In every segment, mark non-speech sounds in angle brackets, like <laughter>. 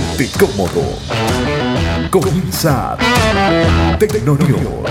Ponte cómodo. Comienza Tecnonews.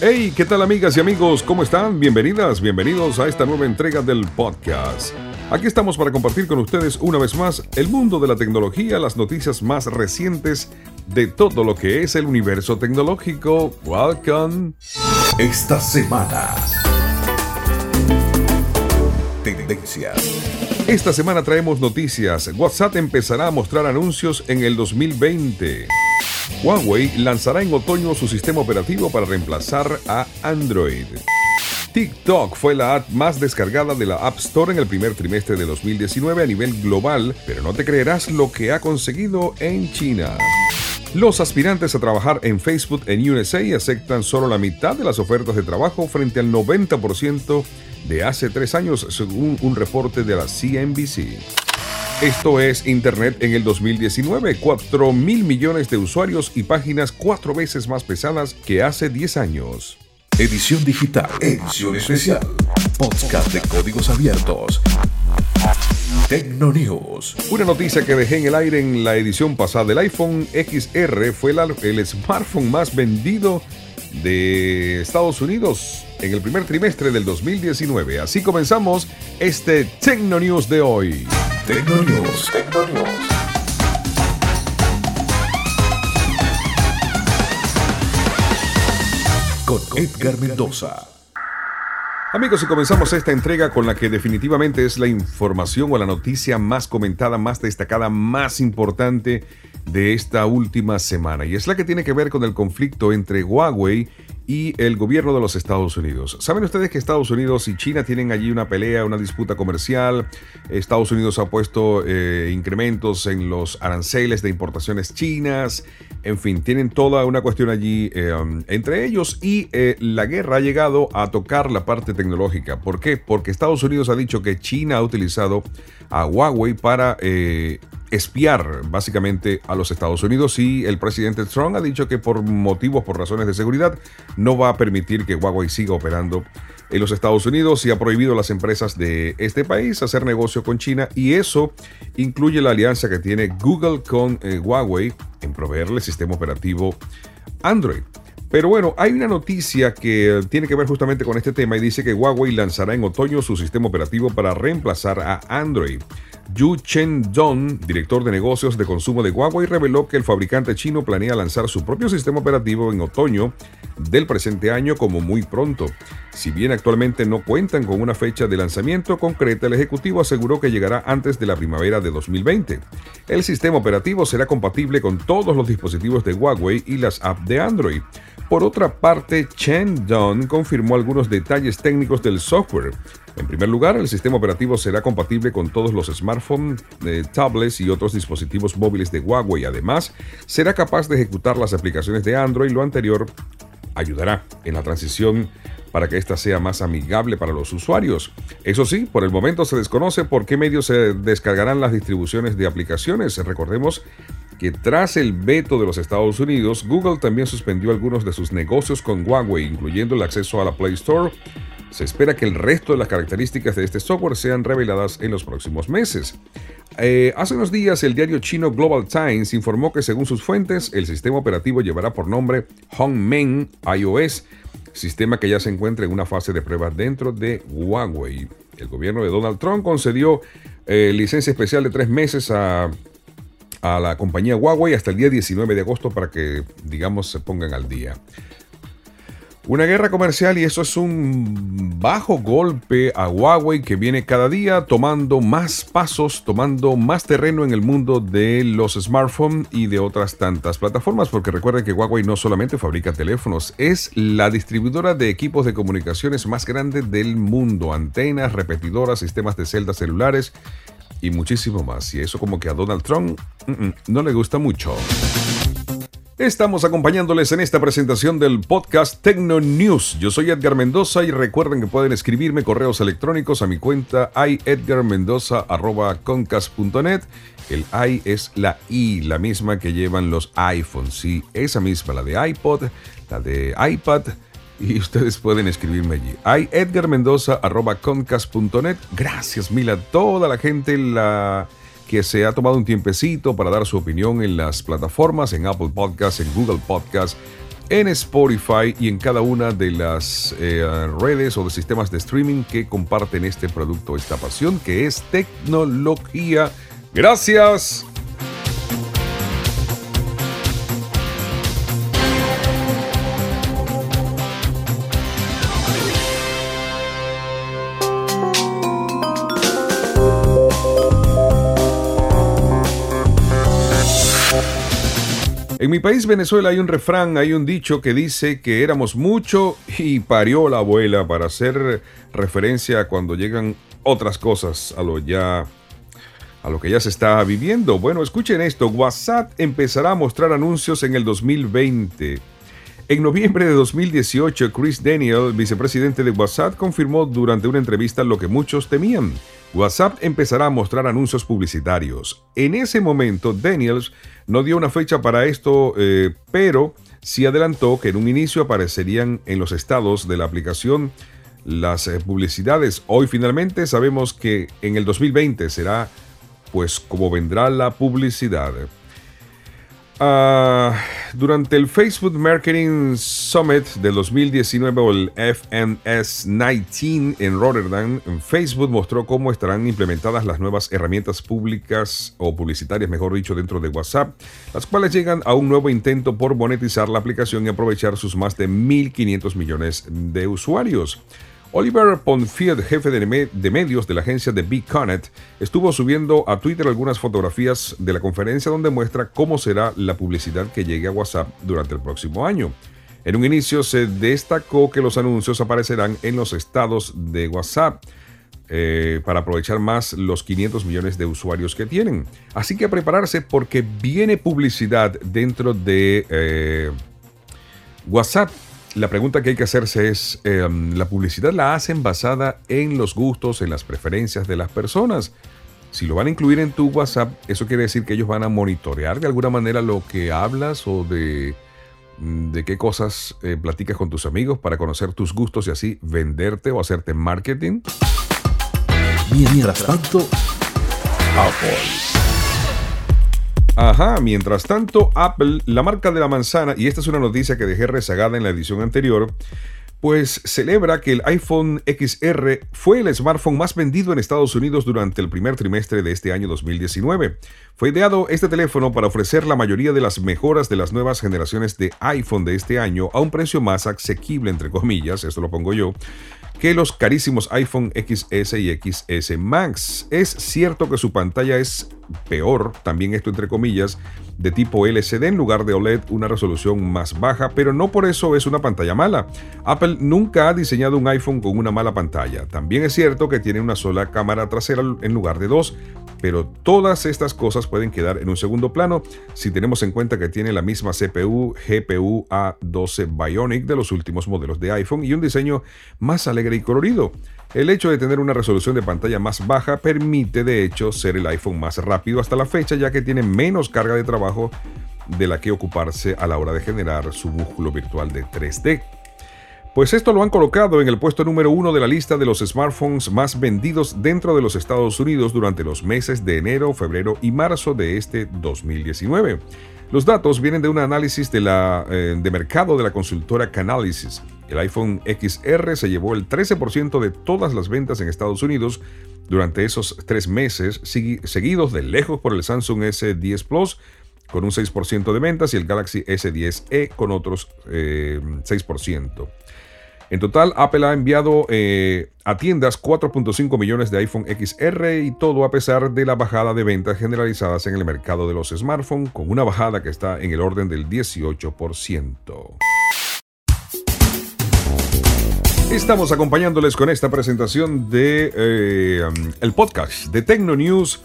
Hey, ¿qué tal amigas y amigos? ¿Cómo están? Bienvenidas, bienvenidos a esta nueva entrega del podcast. Aquí estamos para compartir con ustedes una vez más el mundo de la tecnología, las noticias más recientes de todo lo que es el universo tecnológico. Welcome. Esta semana. Tendencias. Esta semana traemos noticias. WhatsApp empezará a mostrar anuncios en el 2020. Huawei lanzará en otoño su sistema operativo para reemplazar a Android. TikTok fue la app más descargada de la App Store en el primer trimestre de 2019 a nivel global, pero no te creerás lo que ha conseguido en China. Los aspirantes a trabajar en Facebook en USA aceptan solo la mitad de las ofertas de trabajo frente al 90% de hace tres años, según un reporte de la CNBC. Esto es Internet en el 2019, 4 mil millones de usuarios y páginas cuatro veces más pesadas que hace 10 años. Edición digital, edición especial, podcast de códigos abiertos. Tecnonews. Una noticia que dejé en el aire en la edición pasada, el iPhone XR fue el smartphone más vendido de Estados Unidos en el primer trimestre del 2019. Así comenzamos este Tecno News de hoy. Tecno News, Tecno News. Con Edgar Mendoza. Amigos, y comenzamos esta entrega con la que definitivamente es la información o la noticia más comentada, más destacada, más importante de esta última semana. Y es la que tiene que ver con el conflicto entre Huawei y el gobierno de los Estados Unidos. Saben ustedes que Estados Unidos y China tienen allí una pelea, una disputa comercial. Estados Unidos ha puesto eh, incrementos en los aranceles de importaciones chinas. En fin, tienen toda una cuestión allí eh, entre ellos y eh, la guerra ha llegado a tocar la parte tecnológica. ¿Por qué? Porque Estados Unidos ha dicho que China ha utilizado a Huawei para espiar básicamente a los Estados Unidos y el presidente Trump ha dicho que por motivos, por razones de seguridad, no va a permitir que Huawei siga operando en los Estados Unidos y ha prohibido a las empresas de este país hacer negocio con China y eso incluye la alianza que tiene Google con eh, Huawei en proveerle sistema operativo Android. Pero bueno, hay una noticia que tiene que ver justamente con este tema y dice que Huawei lanzará en otoño su sistema operativo para reemplazar a Android. Yu Chen-dong, director de negocios de consumo de Huawei, reveló que el fabricante chino planea lanzar su propio sistema operativo en otoño del presente año como muy pronto. Si bien actualmente no cuentan con una fecha de lanzamiento concreta, el ejecutivo aseguró que llegará antes de la primavera de 2020. El sistema operativo será compatible con todos los dispositivos de Huawei y las apps de Android. Por otra parte, Chen Dong confirmó algunos detalles técnicos del software. En primer lugar, el sistema operativo será compatible con todos los smartphones, eh, tablets y otros dispositivos móviles de Huawei. Además, será capaz de ejecutar las aplicaciones de Android. Lo anterior ayudará en la transición para que ésta sea más amigable para los usuarios. Eso sí, por el momento se desconoce por qué medios se descargarán las distribuciones de aplicaciones. Recordemos que tras el veto de los Estados Unidos, Google también suspendió algunos de sus negocios con Huawei, incluyendo el acceso a la Play Store. Se espera que el resto de las características de este software sean reveladas en los próximos meses. Eh, hace unos días el diario chino Global Times informó que según sus fuentes el sistema operativo llevará por nombre Hongmeng iOS sistema que ya se encuentra en una fase de prueba dentro de Huawei. El gobierno de Donald Trump concedió eh, licencia especial de tres meses a, a la compañía Huawei hasta el día 19 de agosto para que, digamos, se pongan al día. Una guerra comercial y eso es un bajo golpe a Huawei que viene cada día tomando más pasos, tomando más terreno en el mundo de los smartphones y de otras tantas plataformas, porque recuerden que Huawei no solamente fabrica teléfonos, es la distribuidora de equipos de comunicaciones más grande del mundo, antenas, repetidoras, sistemas de celdas celulares y muchísimo más. Y eso como que a Donald Trump mm, mm, no le gusta mucho. Estamos acompañándoles en esta presentación del podcast Tecno News. Yo soy Edgar Mendoza y recuerden que pueden escribirme correos electrónicos a mi cuenta iedgarmendoza.concas.net. El i es la i, la misma que llevan los iPhones, sí, esa misma, la de iPod, la de iPad y <laughs> ustedes pueden escribirme allí. iedgarmendoza.concas.net. Gracias mil a toda la gente la que se ha tomado un tiempecito para dar su opinión en las plataformas, en Apple Podcasts, en Google Podcasts, en Spotify y en cada una de las eh, redes o de sistemas de streaming que comparten este producto, esta pasión que es tecnología. Gracias. En mi país, Venezuela, hay un refrán, hay un dicho que dice que éramos mucho y parió la abuela para hacer referencia a cuando llegan otras cosas a lo ya a lo que ya se está viviendo. Bueno, escuchen esto, WhatsApp empezará a mostrar anuncios en el 2020. En noviembre de 2018, Chris Daniel, vicepresidente de WhatsApp, confirmó durante una entrevista lo que muchos temían. WhatsApp empezará a mostrar anuncios publicitarios. En ese momento, Daniels no dio una fecha para esto, eh, pero sí adelantó que en un inicio aparecerían en los estados de la aplicación las eh, publicidades. Hoy finalmente sabemos que en el 2020 será pues como vendrá la publicidad. Ah, durante el Facebook Marketing Summit del 2019 o el FNS 19 en Rotterdam, Facebook mostró cómo estarán implementadas las nuevas herramientas públicas o publicitarias, mejor dicho, dentro de WhatsApp, las cuales llegan a un nuevo intento por monetizar la aplicación y aprovechar sus más de 1.500 millones de usuarios. Oliver Ponfield, jefe de, medios de la agencia de Big Connect, estuvo subiendo a Twitter algunas fotografías de la conferencia donde muestra cómo será la publicidad que llegue a WhatsApp durante el próximo año. En un inicio se destacó que los anuncios aparecerán en los estados de WhatsApp. Eh, para aprovechar más los 500 millones de usuarios que tienen. Así que a prepararse porque viene publicidad dentro de eh, WhatsApp la pregunta que hay que hacerse es, em, ¿la publicidad la hacen basada en los gustos, en las preferencias de las personas? Si lo van a incluir en tu WhatsApp, eso quiere decir que ellos van a monitorear de alguna manera lo que hablas o de, mm, qué cosas eh, platicas con tus amigos para conocer tus gustos y así venderte o hacerte marketing. Mientras tanto, Apple. Ajá, mientras tanto, Apple, la marca de la manzana, y esta es una noticia que dejé rezagada en la edición anterior, pues celebra que el iPhone XR fue el smartphone más vendido en Estados Unidos durante el primer trimestre de este año 2019. Fue ideado este teléfono para ofrecer la mayoría de las mejoras de las nuevas generaciones de iPhone de este año a un precio más asequible, entre comillas, esto lo pongo yo, que los carísimos iPhone XS y XS Max. Es cierto que su pantalla es peor, también esto entre comillas, de tipo LCD en lugar de OLED, una resolución más baja, pero no por eso es una pantalla mala. Apple nunca ha diseñado un iPhone con una mala pantalla. También es cierto que tiene una sola cámara trasera en lugar de dos, pero todas estas cosas pueden quedar en un segundo plano si tenemos en cuenta que tiene la misma CPU GPU A12 Bionic de los últimos modelos de iPhone y un diseño más alegre y colorido. El hecho de tener una resolución de pantalla más baja permite de hecho ser el iPhone más rápido hasta la fecha ya que tiene menos carga de trabajo de la que ocuparse a la hora de generar su músculo virtual de 3D. Pues esto lo han colocado en el puesto número uno de la lista de los smartphones más vendidos dentro de los Estados Unidos durante los meses de enero, febrero y marzo de este 2019. Los datos vienen de un análisis de, la, eh, de mercado de la consultora Canalysis. El iPhone XR se llevó el 13% de todas las ventas en Estados Unidos durante esos tres meses, seguidos de lejos por el Samsung S10 Plus con un 6% de ventas y el Galaxy S10e con otros 6%. Eh, en total, Apple ha enviado eh, a tiendas 4.5 millones de iPhone XR y todo a pesar de la bajada de ventas generalizadas en el mercado de los smartphones, con una bajada que está en el orden del 18%. Estamos acompañándoles con esta presentación de eh, el podcast de Tecno News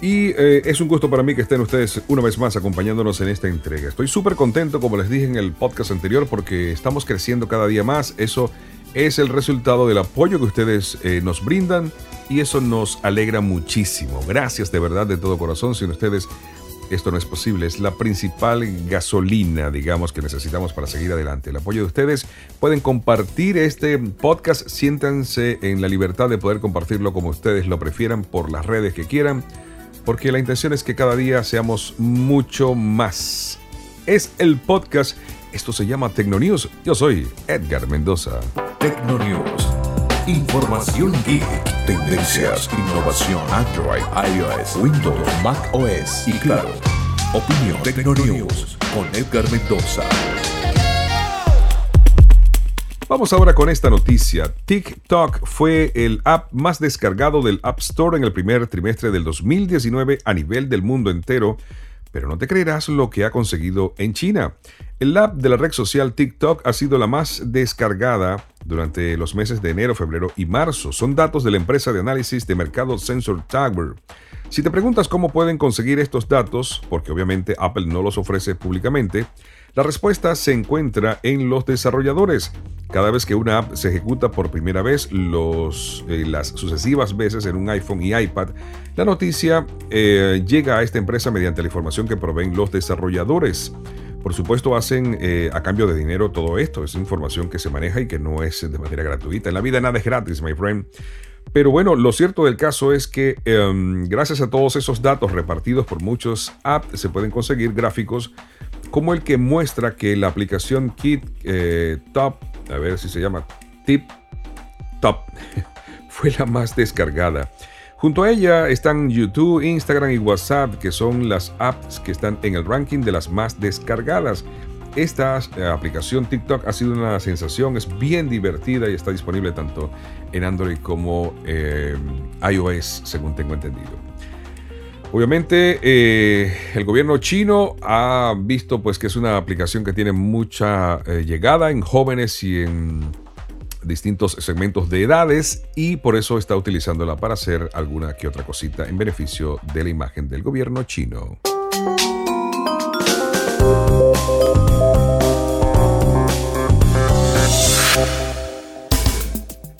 y eh, es un gusto para mí que estén ustedes una vez más acompañándonos en esta entrega. Estoy súper contento, como les dije en el podcast anterior, porque estamos creciendo cada día más. Eso es el resultado del apoyo que ustedes eh, nos brindan y eso nos alegra muchísimo. Gracias de verdad, de todo corazón. Sin ustedes esto no es posible. Es la principal gasolina, digamos, que necesitamos para seguir adelante. El apoyo de ustedes. Pueden compartir este podcast. Siéntanse en la libertad de poder compartirlo como ustedes lo prefieran por las redes que quieran porque la intención es que cada día seamos mucho más. Es el podcast, esto se llama Tecnonews. Yo soy Edgar Mendoza. Tecnonews. Información geek, tendencias, innovación, Android, iOS, Windows, Mac OS y claro, opinión Tecnonews con Edgar Mendoza. Vamos ahora con esta noticia. TikTok fue el app más descargado del App Store en el primer trimestre del 2019 a nivel del mundo entero, pero no te creerás lo que ha conseguido en China. El app de la red social TikTok ha sido la más descargada durante los meses de enero, febrero y marzo. Son datos de la empresa de análisis de mercado Sensor Tower. Si te preguntas cómo pueden conseguir estos datos, porque obviamente Apple no los ofrece públicamente, la respuesta se encuentra en los desarrolladores. Cada vez que una app se ejecuta por primera vez, eh, las sucesivas veces en un iPhone y iPad, la noticia eh, llega a esta empresa mediante la información que proveen los desarrolladores. Por supuesto, hacen eh, a cambio de dinero todo esto. Es información que se maneja y que no es de manera gratuita. En la vida nada es gratis, my friend. Pero bueno, lo cierto del caso es que em, gracias a todos esos datos repartidos por muchos apps se pueden conseguir gráficos como el que muestra que la aplicación Kit eh, Top, a ver si se llama Tip Top, <laughs> fue la más descargada. Junto a ella están YouTube, Instagram y WhatsApp, que son las apps que están en el ranking de las más descargadas. Esta eh, aplicación TikTok ha sido una sensación, es bien divertida y está disponible tanto en Android como eh, iOS, según tengo entendido. Obviamente eh, el gobierno chino ha visto pues que es una aplicación que tiene mucha eh, llegada en jóvenes y en distintos segmentos de edades y por eso está utilizándola para hacer alguna que otra cosita en beneficio de la imagen del gobierno chino.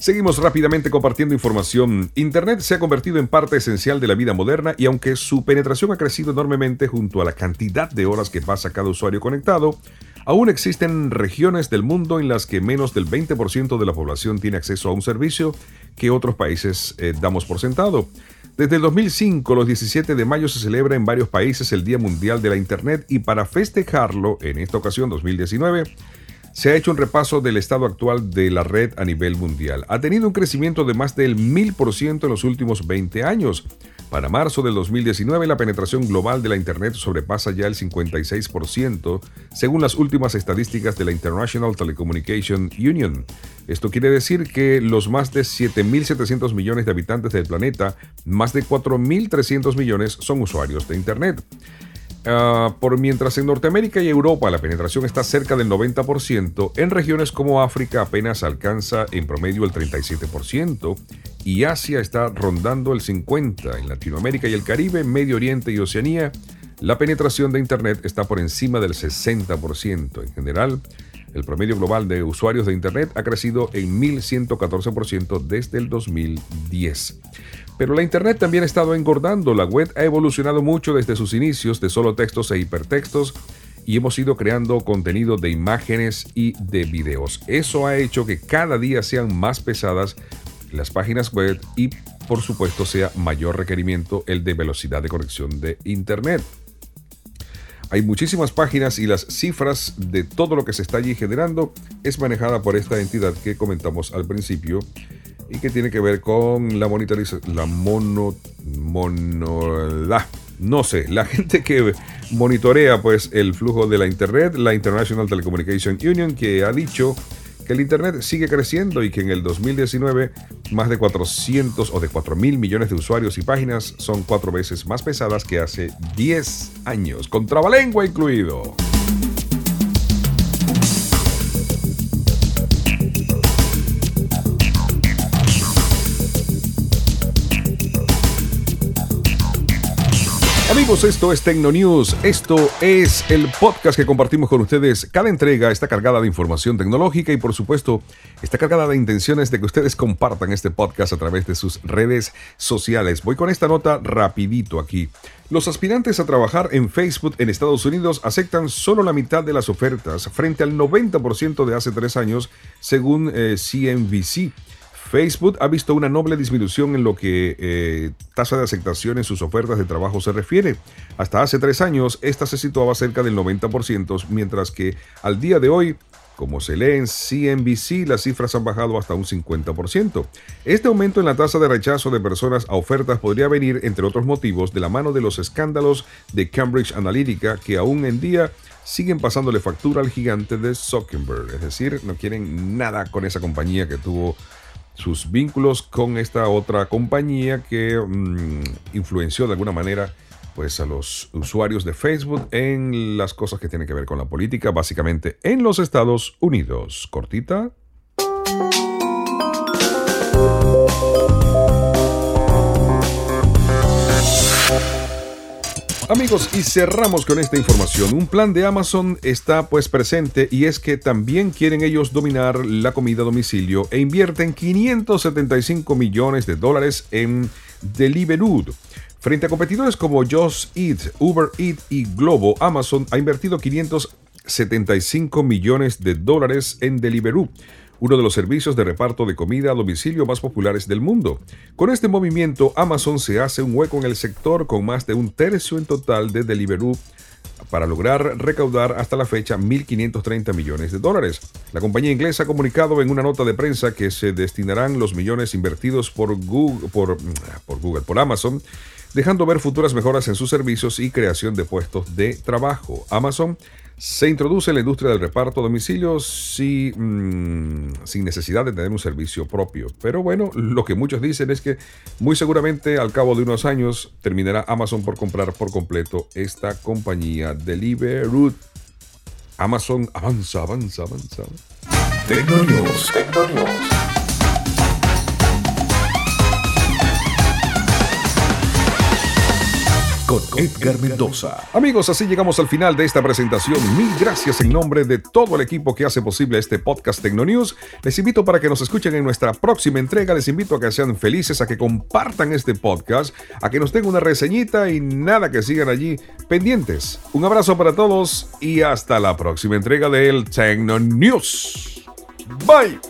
Seguimos rápidamente compartiendo información. Internet se ha convertido en parte esencial de la vida moderna y aunque su penetración ha crecido enormemente junto a la cantidad de horas que pasa cada usuario conectado, aún existen regiones del mundo en las que menos del 20% de la población tiene acceso a un servicio que otros países eh, damos por sentado. Desde el 2005, los 17 de mayo se celebra en varios países el Día Mundial de la Internet y para festejarlo, en esta ocasión 2019, se ha hecho un repaso del estado actual de la red a nivel mundial. Ha tenido un crecimiento de más del 1000% en los últimos 20 años. Para marzo del 2019, la penetración global de la Internet sobrepasa ya el 56%, según las últimas estadísticas de la International Telecommunication Union. Esto quiere decir que los más de 7.700 millones de habitantes del planeta, más de 4.300 millones son usuarios de Internet. Ah, por mientras en Norteamérica y Europa la penetración está cerca del 90%, en regiones como África apenas alcanza en promedio el 37% y Asia está rondando el 50%. En Latinoamérica y el Caribe, Medio Oriente y Oceanía, la penetración de Internet está por encima del 60%. En general, el promedio global de usuarios de Internet ha crecido en 1.114% desde el 2010. Pero la Internet también ha estado engordando. La web ha evolucionado mucho desde sus inicios de solo textos e hipertextos y hemos ido creando contenido de imágenes y de videos. Eso ha hecho que cada día sean más pesadas las páginas web y por supuesto sea mayor requerimiento el de velocidad de conexión de Internet. Hay muchísimas páginas y las cifras de todo lo que se está allí generando es manejada por esta entidad que comentamos al principio y que tiene que ver con la monitorización, la mono, no sé, la <laughs> gente que monitorea pues el flujo de la internet, la International Telecommunication Union, que ha dicho que el internet sigue creciendo y que en el 2019 más de 400 o de 4 mil millones de usuarios y páginas son cuatro veces más pesadas que hace 10 años, con trabalengua incluido. Amigos, esto es Tecno News. Esto es el podcast que compartimos con ustedes. Cada entrega está cargada de información tecnológica y por supuesto está cargada de intenciones de que ustedes compartan este podcast a través de sus redes sociales. Voy con esta nota rapidito aquí. Los aspirantes a trabajar en Facebook en Estados Unidos aceptan solo la mitad de las ofertas frente al 90% de hace tres años, según CNBC. Facebook ha visto una noble disminución en lo que eh, tasa de aceptación en sus ofertas de trabajo se refiere. Hasta hace tres años, esta se situaba cerca del 90%, mientras que al día de hoy como se lee en CNBC, las cifras han bajado hasta un 50%. Este aumento en la tasa de rechazo de personas a ofertas podría venir, entre otros motivos, de la mano de los escándalos de Cambridge Analytica, que aún en día siguen pasándole factura al gigante de Zuckerberg. Es decir, no quieren nada con esa compañía que tuvo sus vínculos con esta otra compañía que mm, influenció de alguna manera pues a los usuarios de Facebook en las cosas que tienen que ver con la política, básicamente en los Estados Unidos. Cortita. Amigos, y cerramos con esta información. Un plan de Amazon está pues presente y es que también quieren ellos dominar la comida a domicilio e invierten 575 millones de dólares en Deliveroo. Frente a competidores como Just Eat, Uber Eat y Globo, Amazon ha invertido 575 millones de dólares en Deliveroo uno de los servicios de reparto de comida a domicilio más populares del mundo. Con este movimiento, Amazon se hace un hueco en el sector con más de un tercio en total de Deliveroo para lograr recaudar hasta la fecha 1.530 millones de dólares. La compañía inglesa ha comunicado en una nota de prensa que se destinarán los millones invertidos por Google, por, por, Google, por Amazon, dejando ver futuras mejoras en sus servicios y creación de puestos de trabajo. Amazon se introduce la industria del reparto a domicilio mm, sin necesidad de tener un servicio propio. Pero bueno, lo que muchos dicen es que muy seguramente al cabo de unos años terminará Amazon por comprar por completo esta compañía Deliveroo. Amazon avanza, avanza, avanza. Tecnonews. Con Edgar Mendoza. Amigos, así llegamos al final de esta presentación. Mil gracias en nombre de todo el equipo que hace posible este podcast Tecnonews. Les invito para que nos escuchen en nuestra próxima entrega. Les invito a que sean felices, a que compartan este podcast, a que nos den una reseñita y nada que sigan allí pendientes. Un abrazo para todos y hasta la próxima entrega del Tecnonews. Bye.